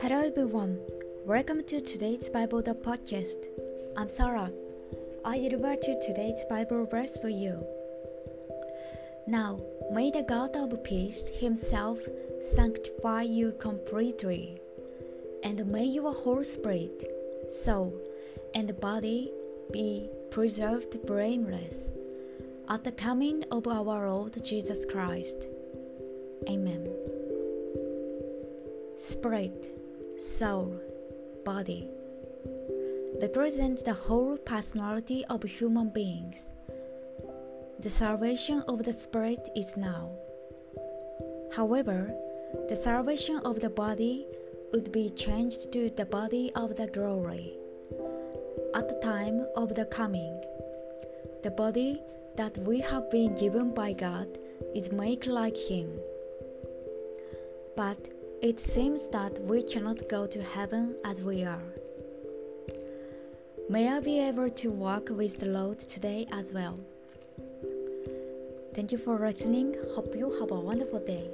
Hello everyone, welcome to today's Bible the podcast. I'm Sarah. I deliver to today's Bible verse for you. Now, may the God of peace himself sanctify you completely, and may your whole spirit, soul, and body be preserved blameless at the coming of our Lord Jesus Christ. Amen. Spirit, soul, body represent the whole personality of human beings. The salvation of the spirit is now. However, the salvation of the body would be changed to the body of the glory at the time of the coming. The body that we have been given by God is made like Him. But it seems that we cannot go to heaven as we are. May I be able to walk with the Lord today as well. Thank you for listening. Hope you have a wonderful day.